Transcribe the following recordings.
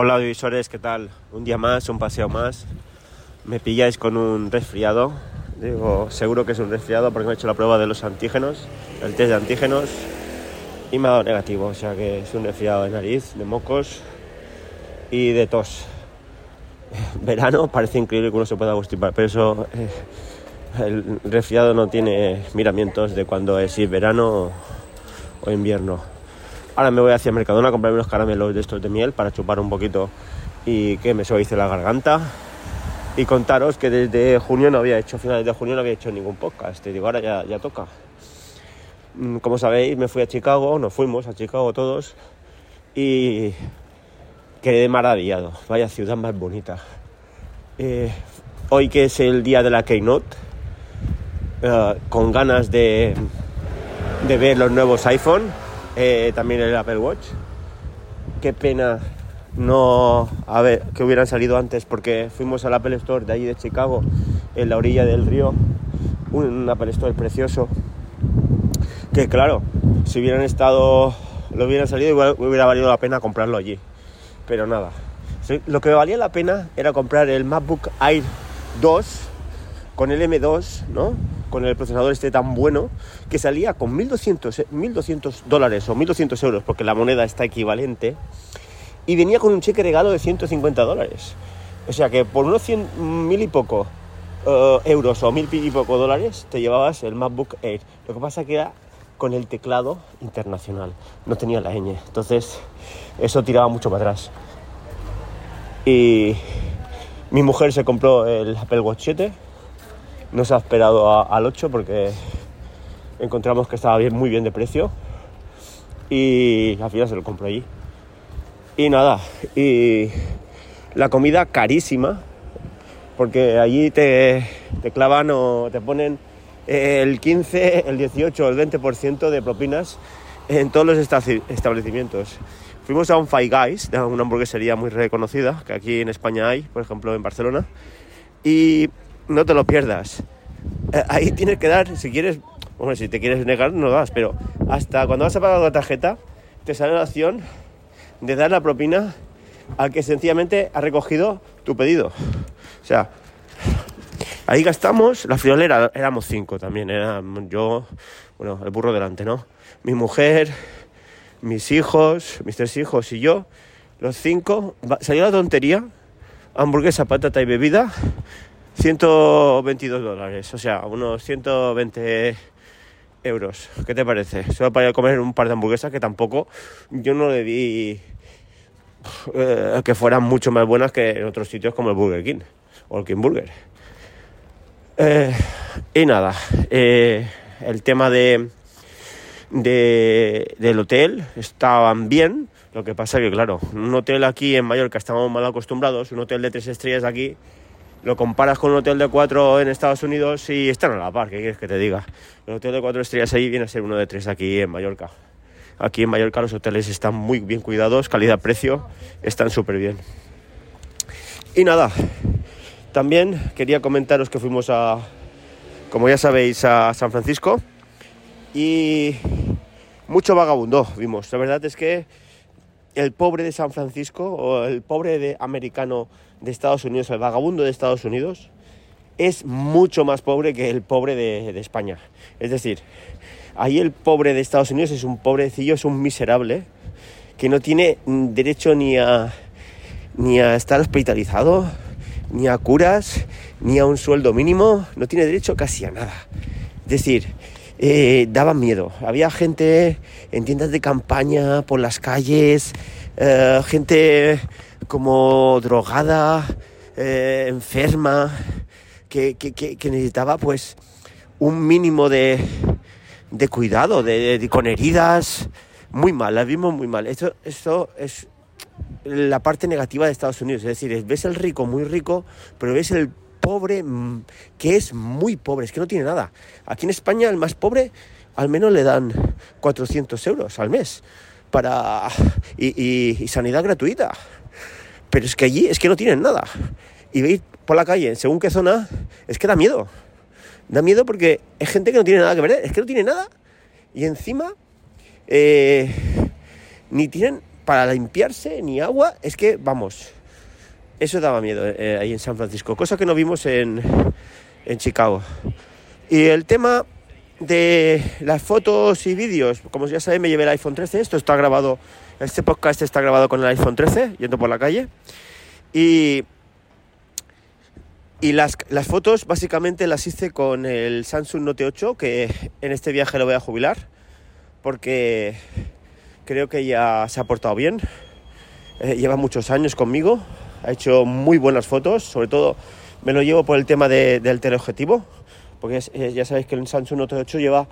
Hola divisores, ¿qué tal? Un día más, un paseo más. Me pilláis con un resfriado. Digo, seguro que es un resfriado porque me he hecho la prueba de los antígenos, el test de antígenos, y me ha dado negativo. O sea que es un resfriado de nariz, de mocos y de tos. Verano parece increíble que uno se pueda constipar, pero eso, eh, el resfriado no tiene miramientos de cuando es verano o invierno. Ahora me voy hacia Mercadona a comprarme unos caramelos de estos de miel para chupar un poquito y que me suavice la garganta. Y contaros que desde junio no había hecho, finales de junio no había hecho ningún podcast. Y digo, ahora ya, ya toca. Mm, como sabéis, me fui a Chicago, nos fuimos a Chicago todos y quedé maravillado. Vaya ciudad más bonita. Eh, hoy que es el día de la Keynote, eh, con ganas de, de ver los nuevos iPhone eh, también el Apple Watch. Qué pena no a ver que hubieran salido antes porque fuimos al Apple Store de allí de Chicago en la orilla del río un Apple Store precioso que claro si hubieran estado lo hubieran salido igual hubiera valido la pena comprarlo allí pero nada lo que valía la pena era comprar el MacBook Air 2 con el M2 no con el procesador este tan bueno que salía con 1200, 1200 dólares o 1200 euros porque la moneda está equivalente y venía con un cheque regalo de 150 dólares. O sea que por unos 100, mil y poco uh, euros o mil y poco dólares te llevabas el MacBook Air. Lo que pasa que era con el teclado internacional, no tenía la ñ. Entonces eso tiraba mucho para atrás. Y mi mujer se compró el Apple Watch 7 no se ha esperado al 8 porque encontramos que estaba bien, muy bien de precio y al final se lo compró allí. Y nada, y la comida carísima porque allí te, te clavan o te ponen el 15, el 18 el 20% de propinas en todos los establecimientos. Fuimos a un Five Guys, una hamburguesería muy reconocida, que aquí en España hay, por ejemplo en Barcelona, y no te lo pierdas. Eh, ahí tienes que dar, si quieres, bueno, si te quieres negar, no das, pero hasta cuando vas a pagar la tarjeta, te sale la opción de dar la propina al que sencillamente ha recogido tu pedido. O sea, ahí gastamos, la friolera éramos cinco también, era yo, bueno, el burro delante, ¿no? Mi mujer, mis hijos, mis tres hijos y yo, los cinco, salió la tontería, hamburguesa, patata y bebida, 122 dólares, o sea, unos 120 euros. ¿Qué te parece? Solo para comer un par de hamburguesas que tampoco yo no le di eh, que fueran mucho más buenas que en otros sitios como el Burger King o el King Burger. Eh, y nada, eh, el tema de, de, del hotel estaban bien. Lo que pasa que, claro, un hotel aquí en Mallorca estamos mal acostumbrados, un hotel de tres estrellas aquí lo comparas con un hotel de cuatro en Estados Unidos y están a la par, ¿qué quieres que te diga? El hotel de cuatro estrellas ahí viene a ser uno de tres aquí en Mallorca. Aquí en Mallorca los hoteles están muy bien cuidados, calidad-precio, están súper bien. Y nada, también quería comentaros que fuimos a, como ya sabéis, a San Francisco y mucho vagabundo vimos. La verdad es que el pobre de San Francisco o el pobre de americano de Estados Unidos, el vagabundo de Estados Unidos, es mucho más pobre que el pobre de, España. Es decir, ahí el pobre de Estados Unidos es un pobrecillo, es un miserable, que no tiene derecho ni a, ni a estar hospitalizado, ni a curas, ni a un sueldo mínimo, no tiene derecho casi a nada. Es decir, eh, daba miedo. Había gente en tiendas de campaña, por las calles, eh, gente como drogada, eh, enferma, que, necesitaba pues un mínimo de, de cuidado, de, con heridas, muy mal, la vimos muy mal. Esto, esto es la parte negativa de Estados Unidos, es decir, ves el rico muy rico, pero ves el pobre mm, que es muy pobre, es que no tiene nada. Aquí en España el más pobre al menos le dan 400 euros al mes para y sanidad gratuita. Pero es que allí es que no tienen nada. Y veis por la calle, según qué zona, es que da miedo. Da miedo porque es gente que no tiene nada que ver, es que no tiene nada. Y encima, eh, ni tienen para limpiarse, ni agua. Es que, vamos, eso daba miedo eh, ahí en San Francisco, cosa que no vimos en, en Chicago. Y el tema de las fotos y vídeos, como ya sabéis, me llevé el iPhone 13. Esto está grabado, este podcast está grabado con el iPhone 13, yendo por la calle. Y, y las, las fotos básicamente las hice con el Samsung Note 8, que en este viaje lo voy a jubilar, porque creo que ya se ha portado bien. Eh, lleva muchos años conmigo, ha hecho muy buenas fotos, sobre todo me lo llevo por el tema del teleobjetivo, porque eh, ya sabéis que el Samsung Note 8 lleva,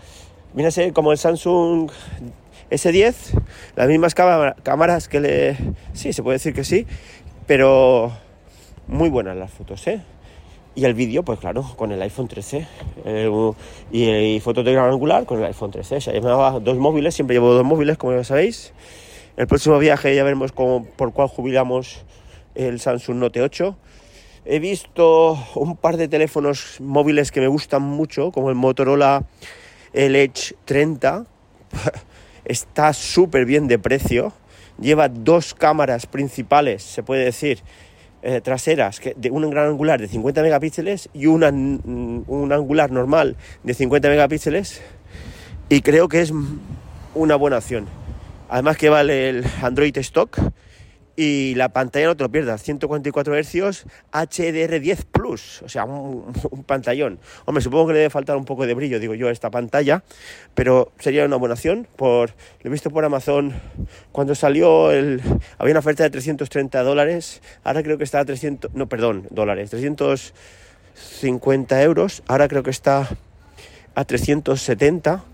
viene como el Samsung S10, las mismas cámaras que le... Sí, se puede decir que sí, pero muy buenas las fotos, ¿eh? Y el vídeo, pues claro, con el iPhone 13. Eh, y, foto de gran angular con el iPhone 13. O sea, llevaba dos móviles, siempre llevo dos móviles, como ya sabéis. El próximo viaje ya veremos cómo, por cuál jubilamos el Samsung Note 8. He visto un par de teléfonos móviles que me gustan mucho, como el Motorola el Edge 30. Está súper bien de precio. Lleva dos cámaras principales, se puede decir, eh, traseras de un gran angular de 50 megapíxeles y una, un angular normal de 50 megapíxeles y creo que es una buena opción. Además que vale el Android Stock y la pantalla no te lo pierdas, 144 Hz HDR10 Plus, o sea, un, pantallón. Hombre, supongo que le debe faltar un poco de brillo, digo yo, a esta pantalla, pero sería una buena. Por, lo he visto por Amazon cuando salió, el, había una oferta de 330 dólares, ahora creo que está a 300, no, perdón, dólares, 350 euros, ahora creo que está a 370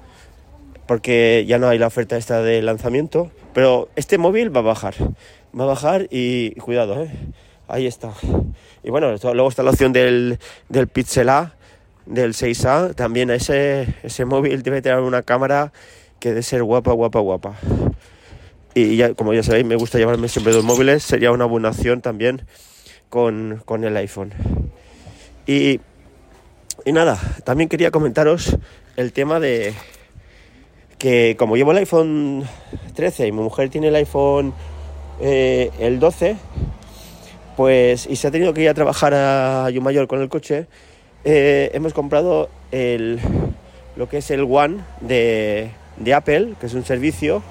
porque ya no hay la oferta esta de lanzamiento, pero este móvil va a bajar va a bajar y, cuidado, ¿eh? ahí está. Y bueno, luego está la opción del, del Pixel A, del 6A, también ese, ese móvil debe tener una cámara que debe ser guapa, guapa, guapa. Y ya, como ya sabéis, me gusta llevarme siempre dos móviles, sería una buena opción también con, con el iPhone. Y, y nada, también quería comentaros el tema de que como llevo el iPhone 13 y mi mujer tiene el iPhone eh, el 12, pues, y se ha tenido que ir a trabajar a Yumayor con el coche, eh, hemos comprado el, lo que es el One de, de Apple, que es un servicio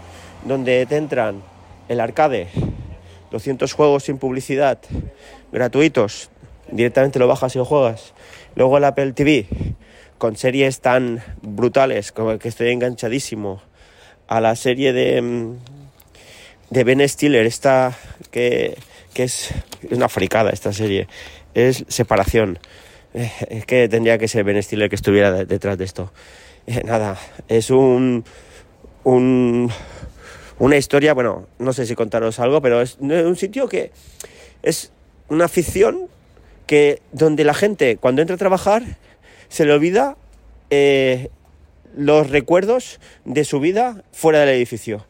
donde te entran el arcade, 200 juegos sin publicidad, gratuitos, directamente lo bajas y lo juegas. Luego el Apple TV, con series tan brutales como que estoy enganchadísimo a la serie de, mm, de Ben Stiller, esta que, es, una fricada esta serie, es Separación. Eh, es que tendría que ser Ben Stiller que estuviera detrás de esto. Eh, nada, es un, un, una historia, bueno, no sé si contaros algo, pero es un sitio que es una ficción que donde la gente cuando entra a trabajar se le olvida eh, los recuerdos de su vida fuera del edificio.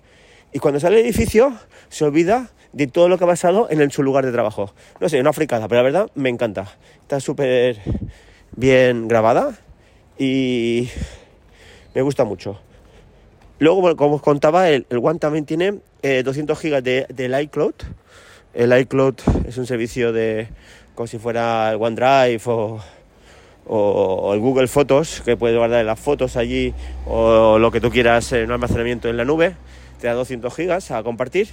Y cuando sale el edificio, se olvida de todo lo que ha pasado en su lugar de trabajo. No sé, una fricada, pero la verdad me encanta. Está súper bien grabada y me gusta mucho. Luego, como os contaba, el, One también tiene 200 eh, gigas de, del iCloud. El iCloud es un servicio de como si fuera el OneDrive o, o, el Google Fotos, que puedes guardar las fotos allí o lo que tú quieras en un almacenamiento en la nube te da 200 gigas a compartir.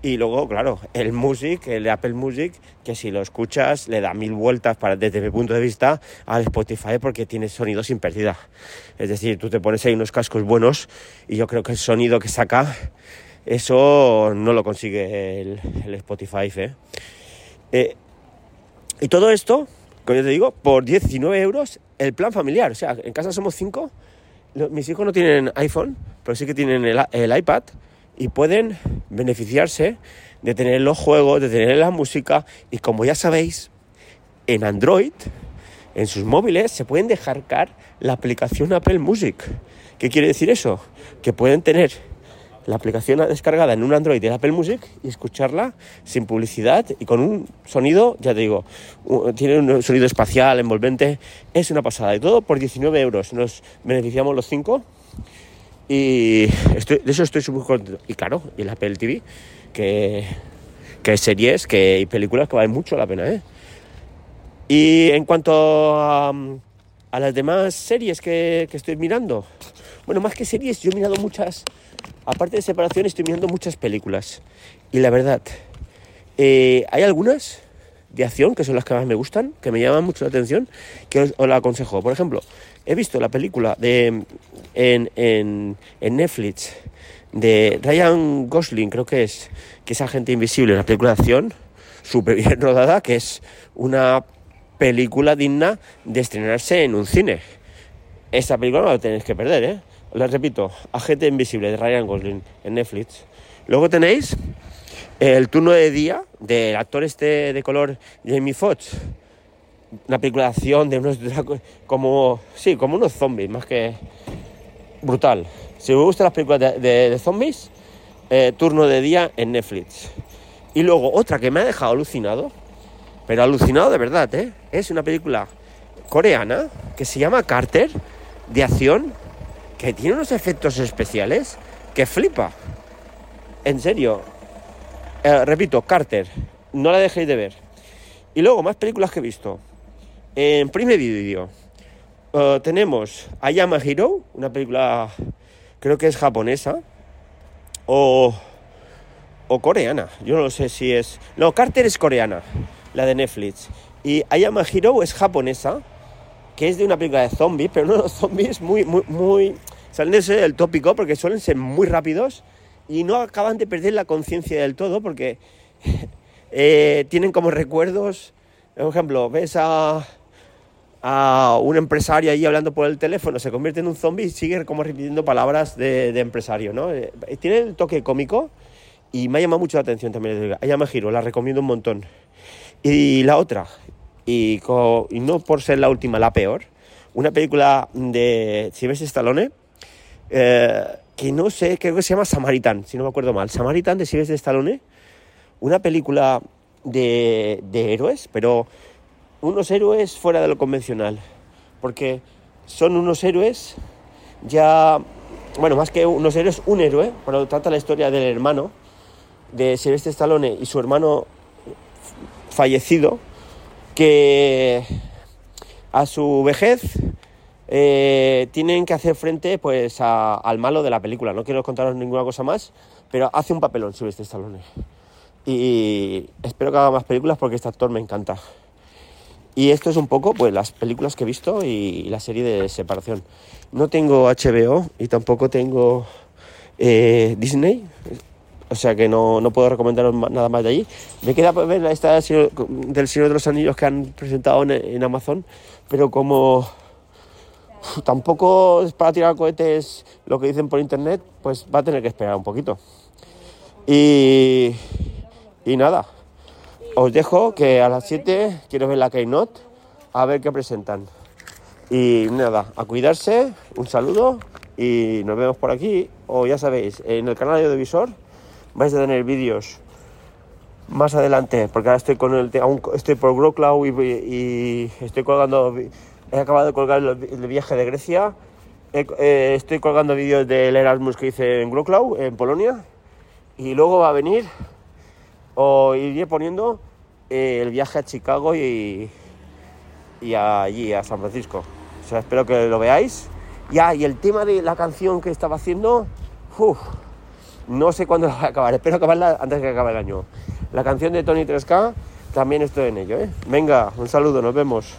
Y luego, claro, el Music, el Apple Music, que si lo escuchas le da mil vueltas para, desde mi punto de vista al Spotify porque tiene sonido sin pérdida. Es decir, tú te pones ahí unos cascos buenos y yo creo que el sonido que saca, eso no lo consigue el, Spotify. ¿eh? ¿eh? y todo esto, como yo te digo, por 19 euros el plan familiar. O sea, en casa somos 5 mis hijos no tienen iPhone, pero sí que tienen el, iPad y pueden beneficiarse de tener los juegos, de tener la música y como ya sabéis, en Android, en sus móviles, se pueden descargar la aplicación Apple Music. ¿Qué quiere decir eso? Que pueden tener la aplicación descargada en un Android de Apple Music y escucharla sin publicidad y con un sonido, ya te digo, tiene un sonido espacial, envolvente, es una pasada. Y todo por 19 euros. Nos beneficiamos los cinco Y estoy, de eso estoy súper contento. Y claro, y la Apple TV, que, que series que, y películas que valen mucho la pena, ¿eh? Y en cuanto a, a las demás series que, que, estoy mirando, bueno, más que series, yo he mirado muchas, aparte de separación, estoy mirando muchas películas. Y la verdad, eh, hay algunas de acción que son las que más me gustan, que me llaman mucho la atención, que os, la aconsejo. Por ejemplo, he visto la película de en, en, en, Netflix de Ryan Gosling, creo que es, que es Agente Invisible, una película de acción súper bien rodada, que es una película digna de estrenarse en un cine. Esta película no la tenéis que perder, ¿eh? Les repito, Agente Invisible de Ryan Gosling en Netflix. Luego tenéis el turno de día del actor este de color Jamie Foxx una película de acción de unos como sí como unos zombies más que brutal si os gustan las películas de, zombies eh, turno de día en Netflix y luego otra que me ha dejado alucinado pero alucinado de verdad ¿eh? es una película coreana que se llama Carter de acción que tiene unos efectos especiales que flipa. En serio. Eh, repito Carter no la dejéis de ver. Y luego más películas que he visto. En primer vídeo uh, tenemos Ayama Hero, una película creo que es japonesa o, o coreana. Yo no sé si es... No, Carter es coreana, la de Netflix. Y Ayama es japonesa, que es de una película de zombies, pero no los zombies muy, muy, muy... Salen de ser el tópico porque suelen ser muy rápidos y no acaban de perder la conciencia del todo porque eh, tienen como recuerdos... Por ejemplo, ves a a un empresario ahí hablando por el teléfono, se convierte en un zombie y sigue como repitiendo palabras de, empresario, ¿no? Eh, tiene el toque cómico y me ha llamado mucho la atención también. Me giro, la recomiendo un montón. Y la otra, y, no por ser la última, la peor, una película de Sylvester Stallone, eh, que no sé, creo que se llama Samaritan, si no me acuerdo mal. Samaritan de Sylvester Stallone, una película de, de héroes, pero unos héroes fuera de lo convencional, porque son unos héroes ya, bueno, más que unos héroes, un héroe, pero trata la historia del hermano de Sylvester Stallone y su hermano fallecido, que a su vejez eh, tienen que hacer frente pues a, al malo de la película. No quiero contaros ninguna cosa más, pero hace un papelón Sylvester Stallone. Y espero que haga más películas porque este actor me encanta. Y esto es un poco pues las películas que he visto y la serie de separación. No tengo HBO y tampoco tengo eh, Disney, o sea que no, no, puedo recomendaros nada más de allí. Me queda ver esta del Señor de los Anillos que han presentado en, Amazon, pero como tampoco es para tirar cohetes lo que dicen por internet, pues va a tener que esperar un poquito. Y, y nada, os dejo que a las 7 quiero ver la Keynote, a ver qué presentan. Y nada, a cuidarse, un saludo y nos vemos por aquí. O ya sabéis, en el canal de Audivisor vais a tener vídeos más adelante, porque ahora estoy con el aún estoy por GrowCloud y, y, estoy colgando, he acabado de colgar el, viaje de Grecia, eh, estoy colgando vídeos del Erasmus que hice en GrowCloud, en Polonia, y luego va a venir o iré poniendo eh, el viaje a Chicago y, y allí a San Francisco. O sea, espero que lo veáis. Ya, y el tema de la canción que estaba haciendo, uf, no sé cuándo la voy a acabar, espero acabarla antes que acabe el año. La canción de Tony 3K, también estoy en ello. ¿eh? Venga, un saludo, nos vemos.